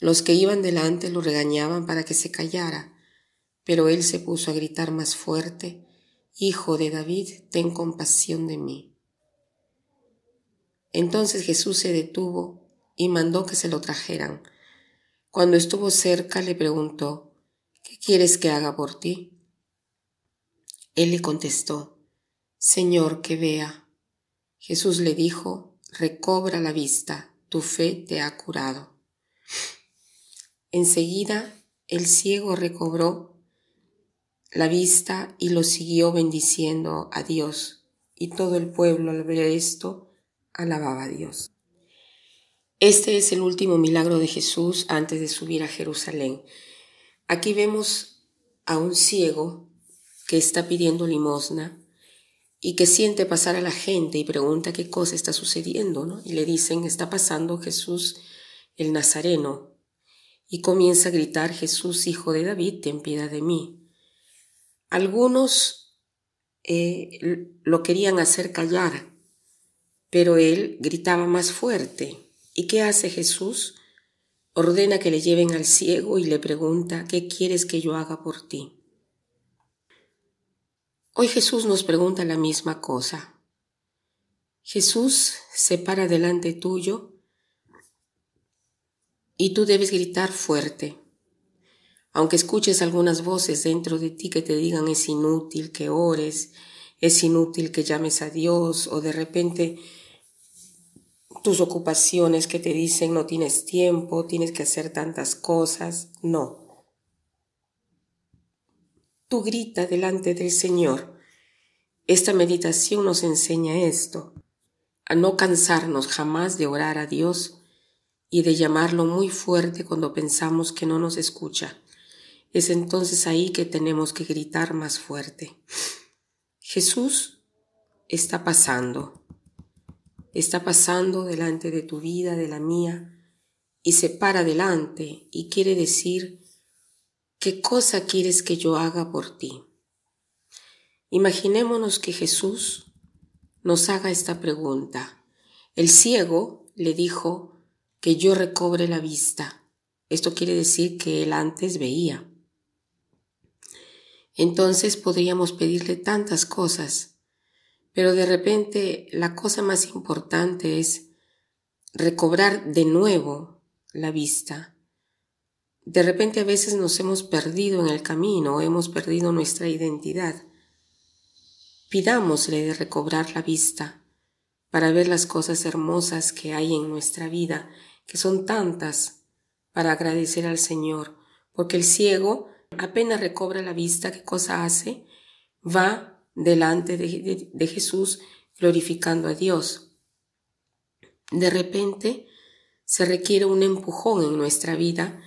Los que iban delante lo regañaban para que se callara, pero él se puso a gritar más fuerte, Hijo de David, ten compasión de mí. Entonces Jesús se detuvo y mandó que se lo trajeran. Cuando estuvo cerca le preguntó, ¿qué quieres que haga por ti? Él le contestó, Señor, que vea. Jesús le dijo, recobra la vista, tu fe te ha curado. Enseguida el ciego recobró la vista y lo siguió bendiciendo a Dios, y todo el pueblo al ver esto alababa a Dios. Este es el último milagro de Jesús antes de subir a Jerusalén. Aquí vemos a un ciego que está pidiendo limosna y que siente pasar a la gente y pregunta qué cosa está sucediendo, ¿no? Y le dicen, está pasando Jesús el Nazareno. Y comienza a gritar, Jesús, hijo de David, ten piedad de mí. Algunos eh, lo querían hacer callar, pero él gritaba más fuerte. ¿Y qué hace Jesús? Ordena que le lleven al ciego y le pregunta, ¿qué quieres que yo haga por ti? Hoy Jesús nos pregunta la misma cosa. Jesús se para delante tuyo y tú debes gritar fuerte. Aunque escuches algunas voces dentro de ti que te digan es inútil que ores, es inútil que llames a Dios o de repente tus ocupaciones que te dicen no tienes tiempo, tienes que hacer tantas cosas, no tú grita delante del Señor. Esta meditación nos enseña esto, a no cansarnos jamás de orar a Dios y de llamarlo muy fuerte cuando pensamos que no nos escucha. Es entonces ahí que tenemos que gritar más fuerte. Jesús está pasando, está pasando delante de tu vida, de la mía, y se para delante y quiere decir, ¿Qué cosa quieres que yo haga por ti? Imaginémonos que Jesús nos haga esta pregunta. El ciego le dijo que yo recobre la vista. Esto quiere decir que él antes veía. Entonces podríamos pedirle tantas cosas, pero de repente la cosa más importante es recobrar de nuevo la vista de repente a veces nos hemos perdido en el camino, hemos perdido nuestra identidad. Pidámosle de recobrar la vista para ver las cosas hermosas que hay en nuestra vida, que son tantas, para agradecer al Señor, porque el ciego apenas recobra la vista, ¿qué cosa hace? Va delante de, de Jesús glorificando a Dios. De repente se requiere un empujón en nuestra vida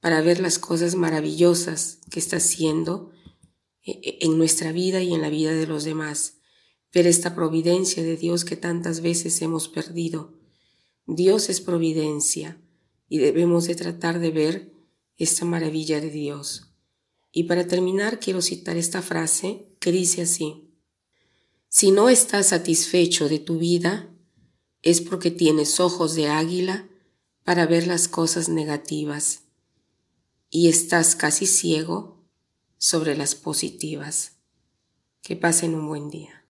para ver las cosas maravillosas que está haciendo eh, eh, en nuestra vida y en la vida de los demás. Ver esta providencia de Dios que tantas veces hemos perdido. Dios es providencia y debemos de tratar de ver esta maravilla de Dios. Y para terminar quiero citar esta frase que dice así. Si no estás satisfecho de tu vida, es porque tienes ojos de águila para ver las cosas negativas y estás casi ciego sobre las positivas. Que pasen un buen día.